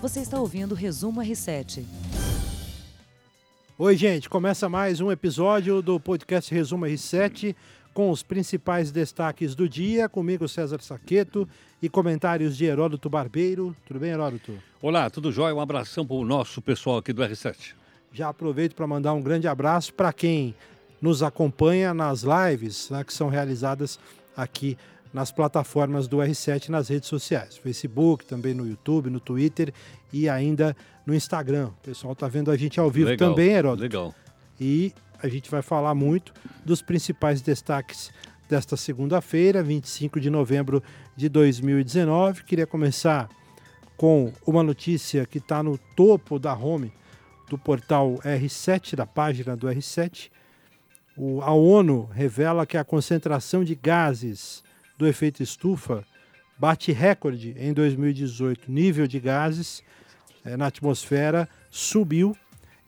Você está ouvindo o Resumo R7. Oi, gente. Começa mais um episódio do podcast Resumo R7 com os principais destaques do dia. Comigo, César Saqueto e comentários de Heródoto Barbeiro. Tudo bem, Heródoto? Olá, tudo jóia? Um abração para o nosso pessoal aqui do R7. Já aproveito para mandar um grande abraço para quem nos acompanha nas lives né, que são realizadas aqui nas plataformas do R7 nas redes sociais, Facebook, também no YouTube, no Twitter e ainda no Instagram. O pessoal está vendo a gente ao vivo legal, também, Heródoto. Legal. E a gente vai falar muito dos principais destaques desta segunda-feira, 25 de novembro de 2019. Queria começar com uma notícia que está no topo da home do portal R7, da página do R7. O, a ONU revela que a concentração de gases do efeito estufa bate recorde em 2018. Nível de gases é, na atmosfera subiu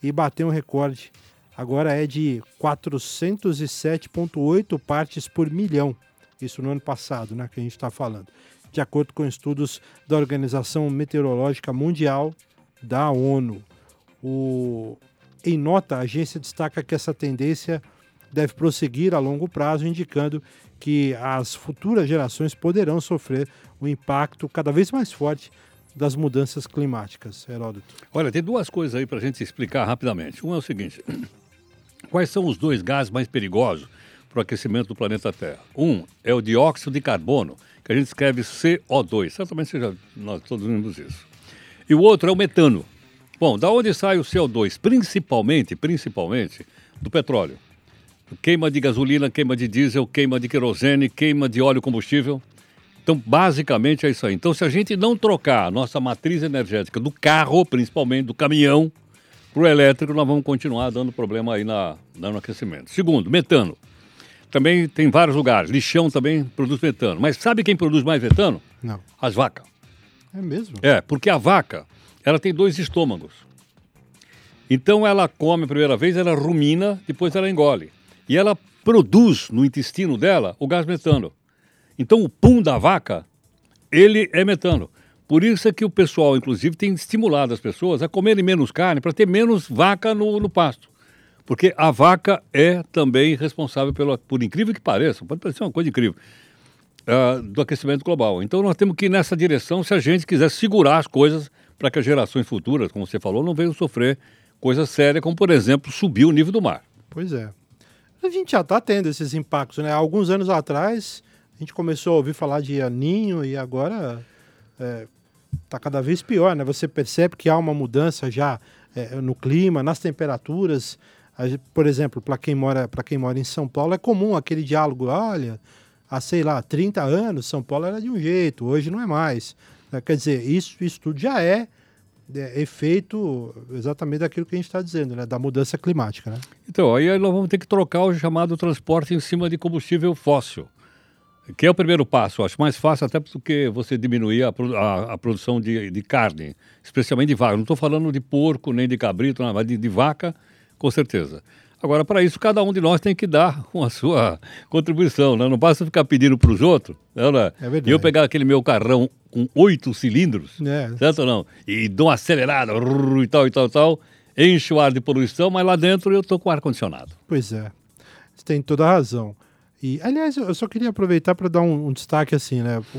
e bateu um recorde. Agora é de 407,8 partes por milhão. Isso no ano passado, né, que a gente está falando. De acordo com estudos da Organização Meteorológica Mundial, da ONU. O... Em nota, a agência destaca que essa tendência deve prosseguir a longo prazo, indicando que as futuras gerações poderão sofrer o um impacto cada vez mais forte das mudanças climáticas, Heródoto. Olha, tem duas coisas aí para a gente explicar rapidamente. Um é o seguinte: quais são os dois gases mais perigosos para o aquecimento do planeta Terra? Um é o dióxido de carbono, que a gente escreve CO2. Certamente seja, nós todos vimos isso. E o outro é o metano. Bom, da onde sai o CO2? Principalmente, principalmente do petróleo. Queima de gasolina, queima de diesel, queima de querosene, queima de óleo combustível. Então, basicamente é isso aí. Então, se a gente não trocar a nossa matriz energética do carro, principalmente do caminhão, para o elétrico, nós vamos continuar dando problema aí na, no aquecimento. Segundo, metano. Também tem vários lugares. Lixão também produz metano. Mas sabe quem produz mais metano? Não. As vacas. É mesmo? É, porque a vaca, ela tem dois estômagos. Então ela come a primeira vez, ela rumina, depois ela engole. E ela produz no intestino dela o gás metano. Então o pum da vaca, ele é metano. Por isso é que o pessoal, inclusive, tem estimulado as pessoas a comerem menos carne para ter menos vaca no, no, pasto. Porque a vaca é também responsável, pelo, por incrível que pareça, pode parecer uma coisa incrível, uh, do aquecimento global. Então nós temos que ir nessa direção se a gente quiser segurar as coisas para que as gerações futuras, como você falou, não venham sofrer coisas sérias, como, por exemplo, subir o nível do mar. Pois é. A gente já está tendo esses impactos, né? Alguns anos atrás, a gente começou a ouvir falar de aninho e agora está é, tá cada vez pior, né? Você percebe que há uma mudança já é, no clima, nas temperaturas. Por exemplo, para quem mora quem mora em São Paulo é comum aquele diálogo, olha, há sei lá 30 anos São Paulo era de um jeito, hoje não é mais. Quer dizer, isso, isso tudo já é é, efeito exatamente daquilo que a gente está dizendo, né? da mudança climática. Né? Então, aí nós vamos ter que trocar o chamado transporte em cima de combustível fóssil, que é o primeiro passo. Acho mais fácil até do que você diminuir a, a, a produção de, de, carne, especialmente de vaca. Não estou falando de porco nem de cabrito, não, mas de, de vaca, com certeza. Agora, para isso, cada um de nós tem que dar a sua contribuição, né? Não basta ficar pedindo para os outros. Né? né? É verdade. E eu pegar aquele meu carrão com oito cilindros, é. certo ou não? E dou uma acelerada, e tal, e tal, e tal, enche o ar de poluição, mas lá dentro eu estou com ar-condicionado. Pois é, você tem toda a razão. E, aliás, eu só queria aproveitar para dar um, um, destaque assim, né? O,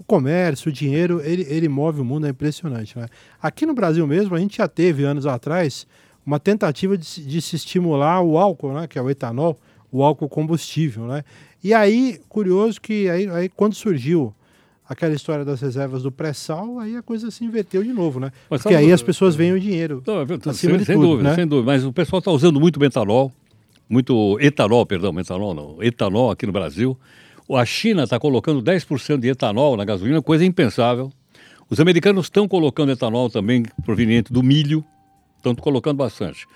o, comércio, o dinheiro, ele, ele move o mundo, é impressionante, né? Aqui no Brasil mesmo, a gente já teve anos atrás uma tentativa de, de, se estimular o álcool, né, que é o etanol, o álcool combustível, né? E aí, curioso que aí, aí quando surgiu aquela história das reservas do pré-sal, aí a coisa se inverteu de novo, né? Mas Porque aí as pessoas veem o dinheiro não, acima sem, de sem tudo, dúvida, né? Sem dúvida, mas o pessoal está usando muito metanol, muito etanol, perdão, metanol não, etanol aqui no Brasil. A China está colocando 10% de etanol na gasolina, coisa impensável. Os americanos estão colocando etanol também proveniente do milho, estão colocando bastante.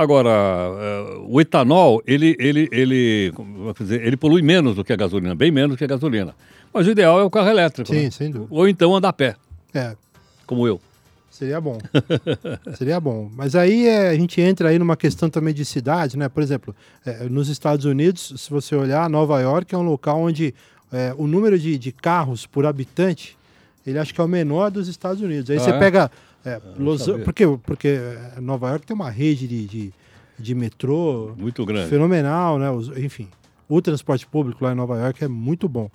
Agora, uh, o etanol, ele, ele, ele, dizer, ele polui menos do que a gasolina, bem menos do que a gasolina. Mas o ideal é o carro elétrico. Sim, né? sem dúvida. Ou então andar a pé. É. Como eu. Seria bom. Seria bom. Mas aí é, a gente entra aí numa questão também de cidade, né? Por exemplo, é, nos Estados Unidos, se você olhar, Nova York é um local onde é, o número de, de carros por habitante, ele acho que é o menor dos Estados Unidos. Aí ah, você é? pega É, Los, porque, porque Nova York tem uma rede de, de, de metrô muito grande. fenomenal, né? Os, enfim, o transporte público lá em Nova York é muito bom.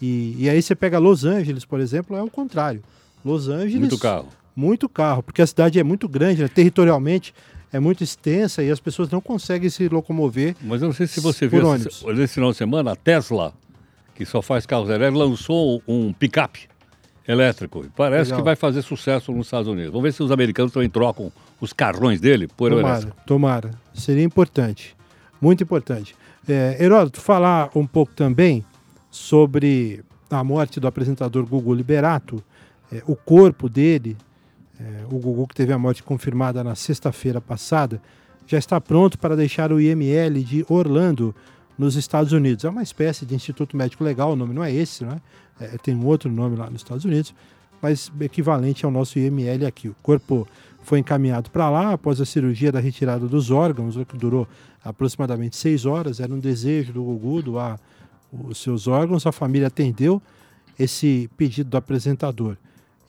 E, e aí você pega Los Angeles, por exemplo, é o contrário. Los Angeles. Muito carro. Muito carro, porque a cidade é muito grande, né? territorialmente é muito extensa e as pessoas não conseguem se locomover. Mas eu não sei se você viu esse, nesse final de semana, a Tesla, que só faz carros elétricos, lançou um picape elétrico. Parece Legal. que vai fazer sucesso nos Estados Unidos. Vamos ver se os americanos também trocam os carrões dele por tomara, elétrico. Tomara, seria importante, muito importante. É, Heródoto, falar um pouco também sobre a morte do apresentador Gugu Liberato, é, o corpo dele é, o Gugu, que teve a morte confirmada na sexta-feira passada, já está pronto para deixar o IML de Orlando, nos Estados Unidos. É uma espécie de Instituto Médico Legal, o nome não é esse, não é? é tem um outro nome lá nos Estados Unidos, mas equivalente ao nosso IML aqui. O corpo foi encaminhado para lá após a cirurgia da retirada dos órgãos, que durou aproximadamente seis horas. Era um desejo do Gugu doar os seus órgãos. A família atendeu esse pedido do apresentador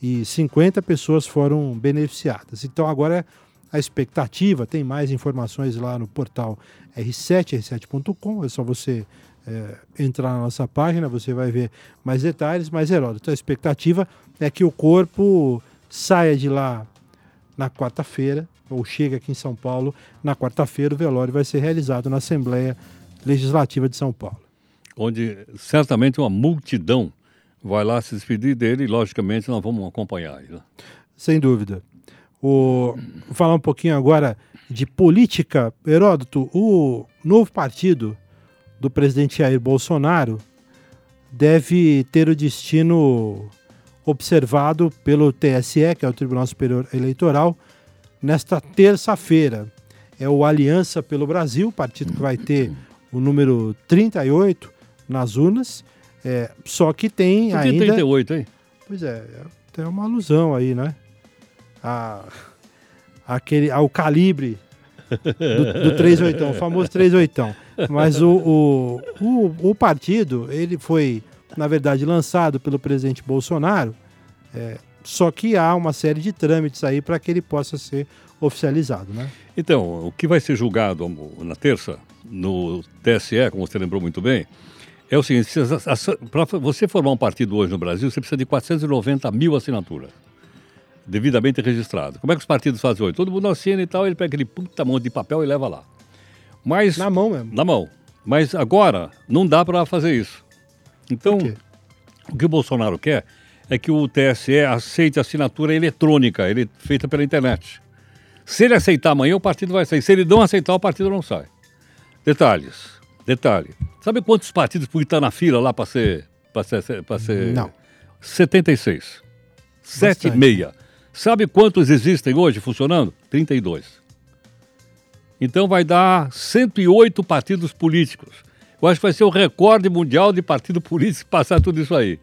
e 50 pessoas foram beneficiadas. Então agora a expectativa, tem mais informações lá no portal r7, r7.com, é só você é, entrar na nossa página, você vai ver mais detalhes, mas Heródoto, a expectativa é que o corpo saia de lá na quarta-feira, ou chega aqui em São Paulo, na quarta-feira o velório vai ser realizado na Assembleia Legislativa de São Paulo. Onde certamente uma multidão vai lá se despedir dele e, logicamente, nós vamos acompanhar. Né? Sem dúvida. O, vou falar um pouquinho agora de política. Heródoto, o novo partido do presidente Jair Bolsonaro deve ter o destino observado pelo TSE, que é o Tribunal Superior Eleitoral, nesta terça-feira. É o Aliança pelo Brasil, partido que vai ter o número 38 nas urnas é, só que tem Por que ainda... 38, hein? Pois é, tem uma alusão aí, né? A, aquele, ao calibre do, do 38, o famoso 38. Mas o, o, o, o, partido, ele foi, na verdade, lançado pelo presidente Bolsonaro, é, só que há uma série de trâmites aí para que ele possa ser oficializado, né? Então, o que vai ser julgado na terça, no TSE, como você lembrou muito bem, é o seguinte, para você formar um partido hoje no Brasil, você precisa de 490 mil assinaturas, devidamente registrado. Como é que os partidos fazem hoje? Todo mundo assina e tal, ele pega aquele puta monte de papel e leva lá. Mas, na mão mesmo? Na mão. Mas agora não dá para fazer isso. Então, o que o Bolsonaro quer é que o TSE aceite a assinatura eletrônica, ele, feita pela internet. Se ele aceitar amanhã, o partido vai sair. Se ele não aceitar, o partido não sai. Detalhes. Detalhe. Sabe quantos partidos podem estar na fila lá para ser, para ser, para ser... Não. 76. 7 e meia. Sabe quantos existem hoje funcionando? 32. Então vai dar 108 partidos políticos. Eu acho que vai ser o recorde mundial de partido político passar tudo isso aí.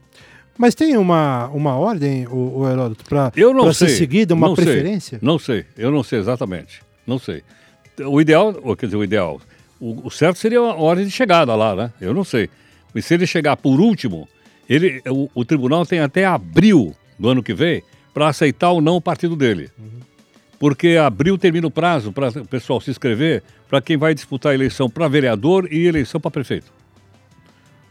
Mas tem uma, uma ordem, o, o Heródoto, para ser seguida, uma não preferência? Sei. Não sei, eu não sei exatamente. Não sei. O ideal, quer dizer, o ideal, o, o, certo seria a ordem de chegada lá, né? Eu não sei. Mas se ele chegar por último, ele, o, o tribunal tem até abril do ano que vem para aceitar ou não o partido dele. Uhum. Porque abril termina o prazo para o pessoal se inscrever para quem vai disputar a eleição para vereador e eleição para prefeito.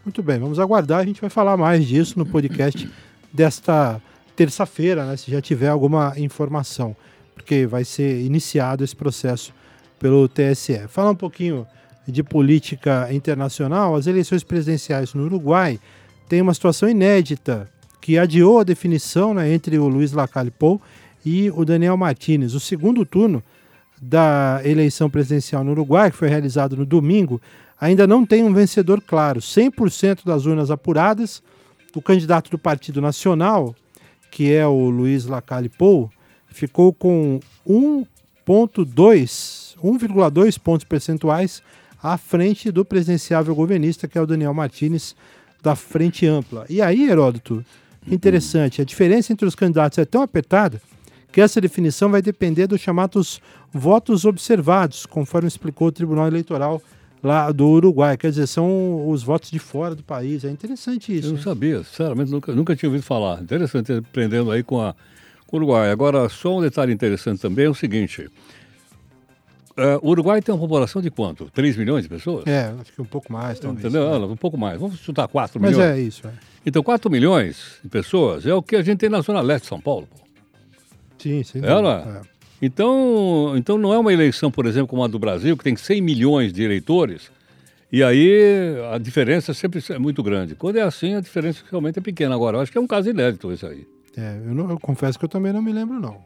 Muito bem, vamos aguardar. A gente vai falar mais disso no podcast desta terça-feira, né? Se já tiver alguma informação, porque vai ser iniciado esse processo pelo TSE. Falar um pouquinho de política internacional, as eleições presidenciais no Uruguai têm uma situação inédita que adiou a definição né, entre o Luiz Lacalle Pou e o Daniel Martinez. O segundo turno da eleição presidencial no Uruguai, que foi realizado no domingo, ainda não tem um vencedor claro. 100% das urnas apuradas, o candidato do Partido Nacional, que é o Luiz Lacalle Pou, ficou com 1,2 1,2 pontos percentuais à frente do presidenciável governista, que é o Daniel Martinez, da Frente Ampla. E aí, Heródoto, interessante, a diferença entre os candidatos é tão apertada que essa definição vai depender dos chamados votos observados, conforme explicou o Tribunal Eleitoral lá do Uruguai. Quer dizer, são os votos de fora do país. É interessante isso. Eu não sabia, sinceramente, nunca, nunca tinha ouvido falar. Interessante, aprendendo aí com a, Uruguai. Agora, só um detalhe interessante também é o seguinte. É, o Uruguai tem uma população de quanto? 3 milhões de pessoas? É, acho que um pouco mais, talvez. Entendeu? né? Um pouco mais. Vamos chutar 4 Mas milhões. é isso. é. Então, 4 milhões de pessoas é o que a gente tem na Zona Leste de São Paulo. pô. Sim, sim. Ela? Então, então não é uma eleição, por exemplo, como a do Brasil, que tem 100 milhões de eleitores, e aí a diferença sempre é muito grande. Quando é assim, a diferença realmente é pequena. Agora, eu acho que é um caso inédito isso aí. É, eu, não- eu confesso que eu também não me lembro, não.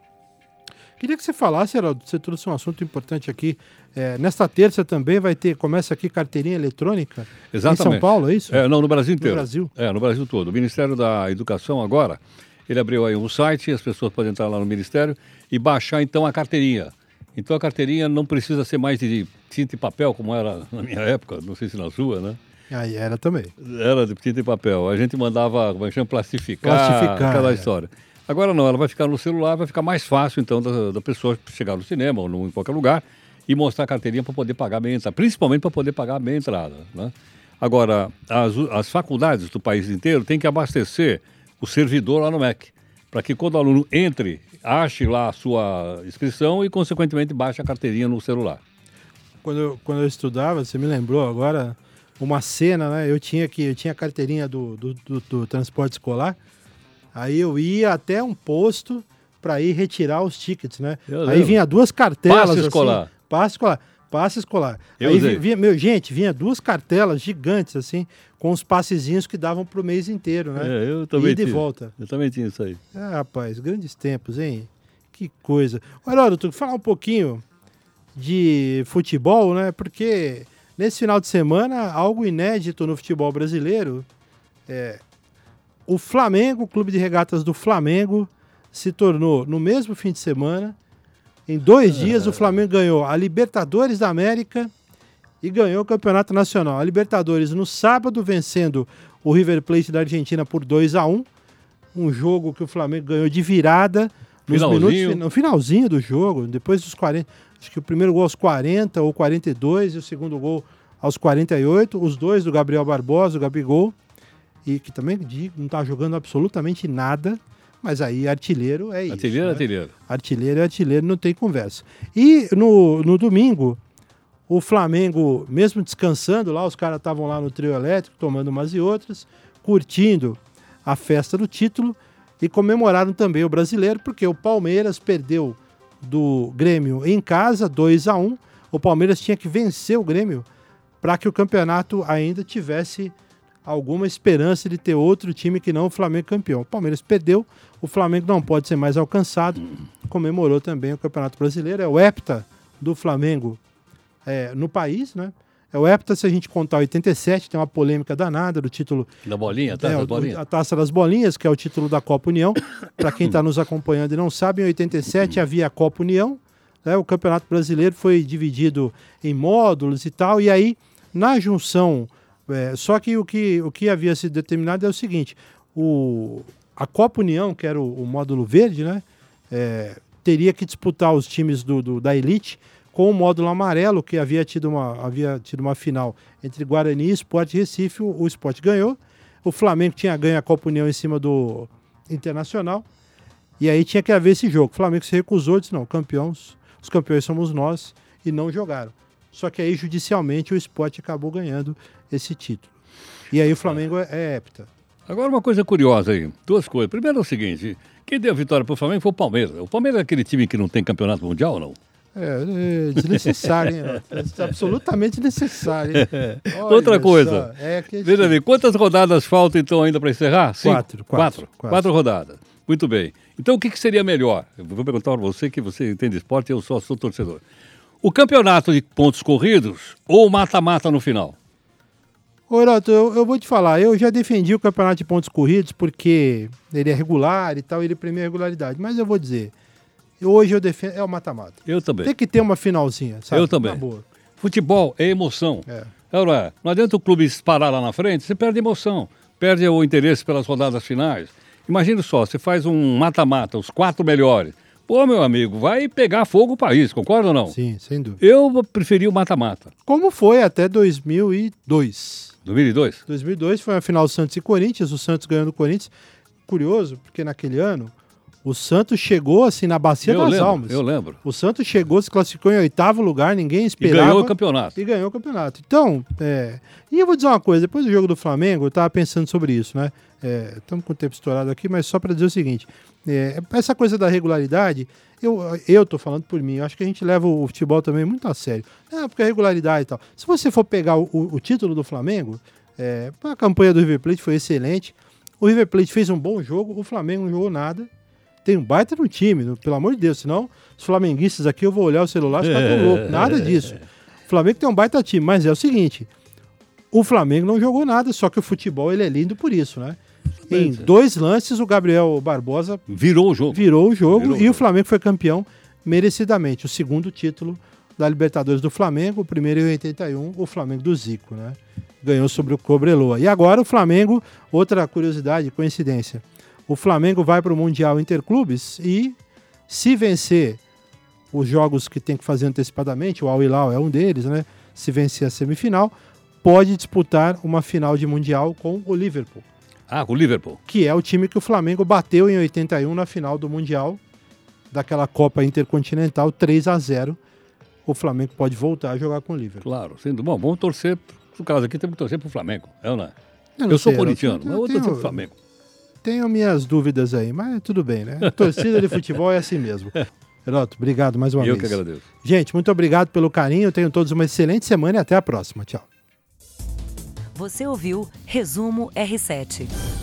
Queria que você falasse, Heraldo, você trouxe um assunto importante aqui. É, nesta terça também vai ter, começa aqui carteirinha eletrônica Exatamente. em São Paulo, é isso? É, não, no Brasil inteiro. Brasil? É, no Brasil todo. O Ministério da Educação agora, ele abriu aí um site, as pessoas podem entrar lá no Ministério e baixar então a carteirinha. Então a carteirinha não precisa ser mais de tinta e papel, como era na minha época, não sei se na sua, né? Aí era também. Era de tinta e papel. A gente mandava, como é que chama, plastificar, Plastificar, aquela é. história. Agora não, ela vai ficar no celular, vai ficar mais fácil então da, da pessoa chegar no cinema ou no- em qualquer lugar e mostrar a carteirinha para poder pagar a entrada, principalmente para poder pagar a entrada. Né? Agora, as, as faculdades do país inteiro têm que abastecer o servidor lá no MEC, para que quando o aluno entre, ache lá a sua inscrição e, consequentemente, baixe a carteirinha no celular. Quando eu, quando eu estudava, você me lembrou agora uma cena, né? Eu tinha que eu tinha a carteirinha do, do, do- do transporte escolar. Aí eu ia até um posto para ir retirar os tickets, né? Eu Aí lembro. vinha duas cartelas. Passe assim, escolar. passe escolar. Passe escolar. Eu Aí usei. vinha, meu, gente, vinha duas cartelas gigantes, assim, com os passezinhos que davam pro mês inteiro, né? É, eu também e tinha. volta. Eu também tinha isso aí. Ah, rapaz, grandes tempos, hein? Que coisa. Olha, doutor, falar um pouquinho de futebol, né? Porque nesse final de semana, algo inédito no futebol brasileiro é o Flamengo, o Clube de Regatas do Flamengo, se tornou no mesmo fim de semana. Em dois dias, o Flamengo ganhou a Libertadores da América e ganhou o Campeonato Nacional. A Libertadores no sábado, vencendo o River Plate da Argentina por 2 a 1 um jogo que o Flamengo ganhou de virada nos Finalzinho. minutos, no finalzinho do jogo, depois dos 40, acho que o primeiro gol aos 40 ou 42 e o segundo gol aos 48, os dois do Gabriel Barbosa, o Gabigol, e que também digo, não está jogando absolutamente nada, mas aí artilheiro é isso. Artilheiro, né? artilheiro. Artilheiro é artilheiro, não tem conversa. E no, no domingo, o Flamengo, mesmo descansando lá, os caras estavam lá no trio elétrico, tomando umas e outras, curtindo a festa do título e comemoraram também o brasileiro, porque o Palmeiras perdeu do Grêmio em casa, 2 a 1 O Palmeiras tinha que vencer o Grêmio para que o campeonato ainda tivesse alguma esperança de ter outro time que não o Flamengo campeão. O Palmeiras perdeu, o Flamengo não pode ser mais alcançado. Comemorou também o Campeonato Brasileiro. É o hepta do Flamengo é, no país, né? É o hepta, se a gente contar 87, tem uma polêmica danada do título Da bolinha, tá? é, das o- bolinhas. a Taça das Bolinhas, que é o título da Copa União. Para quem está nos acompanhando e não sabe, em 87 havia a Copa União. né? O Campeonato Brasileiro foi dividido em módulos e tal. E aí, na junção. É, só que o, que o que havia sido determinado é o seguinte: o, a Copa União, que era o, o módulo verde, né? é, teria que disputar os times do, do- da elite com o módulo amarelo, que havia tido uma, havia tido uma final entre Guarani e Sport Recife. O, o Sport ganhou. O Flamengo tinha ganho a Copa União em cima do Internacional. E aí tinha que haver esse jogo. O Flamengo se recusou, disse: não, campeões, os campeões somos nós, e não jogaram. Só que aí, judicialmente, o Sport acabou ganhando esse título. E aí o Flamengo é, é hepta. Agora uma coisa curiosa aí, duas coisas. Primeiro é o seguinte, quem deu a vitória pro Flamengo foi o Palmeiras. O Palmeiras é aquele time que não tem campeonato mundial ou não? É, é desnecessário, hein? É absolutamente necessário. Outra coisa. só, É que Veja bem, quantas rodadas faltam então ainda para encerrar? Quatro, Quatro. quatro, Quatro. quatro. rodadas. Muito bem. Então o que, que seria melhor? Eu vou perguntar para você que você entende esporte e eu só sou torcedor. O campeonato de pontos corridos ou o mata-mata no final? Ô, Heroto, eu, eu vou te falar, eu já defendi o campeonato de pontos corridos porque ele é regular e tal, ele premia a regularidade. Mas eu vou dizer, hoje eu defendo, é o mata-mata. Eu também. Tem que ter uma finalzinha, sabe? Eu também. Futebol é emoção. É. Não, é? não adianta o clube parar lá na frente, você perde emoção, perde o interesse pelas rodadas finais. Imagina só, você faz um mata-mata, os quatro melhores. Pô, meu amigo, vai pegar fogo o país, concorda ou não? Sim, sem dúvida. Eu preferi o mata-mata. Como foi até 2002. 2002? 2002 foi a final Santos e Corinthians, o Santos ganhando o Corinthians. Curioso, porque naquele ano O Santos chegou assim na bacia eu das lembro, almas. Eu lembro. O Santos chegou, se classificou em oitavo lugar, ninguém E esperava. ganhou o campeonato. E ganhou o campeonato. Então, é... e eu vou dizer uma coisa: depois do jogo do Flamengo, eu estava pensando sobre isso, né? Estamos com o tempo estourado aqui, mas só para dizer o seguinte: é, essa coisa da regularidade, eu, eu tô falando por mim, eu acho que a gente leva o futebol também muito a sério. É, porque a regularidade e tal. Se você for pegar o, o, o título do Flamengo, é, a campanha do River Plate foi excelente. O River Plate fez um bom jogo, o Flamengo não jogou nada. Tem um baita no time, no- pelo amor de Deus, senão os flamenguistas aqui eu vou olhar o celular e ficar tão louco. Nada disso. O Flamengo tem um baita time, mas é o seguinte: o Flamengo não jogou nada, só que o futebol ele é lindo por isso, né? Em dois lances, o Gabriel Barbosa Virou o jogo. virou o jogo Virou e o. Flamengo foi campeão merecidamente. O segundo título da Libertadores do Flamengo, o primeiro em 81, o Flamengo do Zico, né? Ganhou sobre o Cobreloa. E agora o Flamengo, outra curiosidade, coincidência. O Flamengo vai para o Mundial Interclubes e se vencer os jogos que tem que fazer antecipadamente, o Al Hilal é um deles, né? Se vencer a semifinal, pode disputar uma final de Mundial com o Liverpool Ah, com o Liverpool. que é o time que o Flamengo bateu em 81 na final do Mundial, daquela Copa Intercontinental 3 a 0 O Flamengo pode voltar a jogar com o Liverpool. Claro. Sendo bom, vamos torcer. No caso aqui, temos que torcer pro Flamengo. É ou não é? não Eu, sou corintiano, eu mas eu vou torcer pro Flamengo. Tenho minhas dúvidas aí, mas tudo bem, né? Torcida de futebol é assim mesmo. Heroto, obrigado mais uma eu vez. que agradeço. Gente, muito obrigado pelo carinho. Tenham todos uma excelente semana e até a próxima. Tchau. Você ouviu Resumo R7.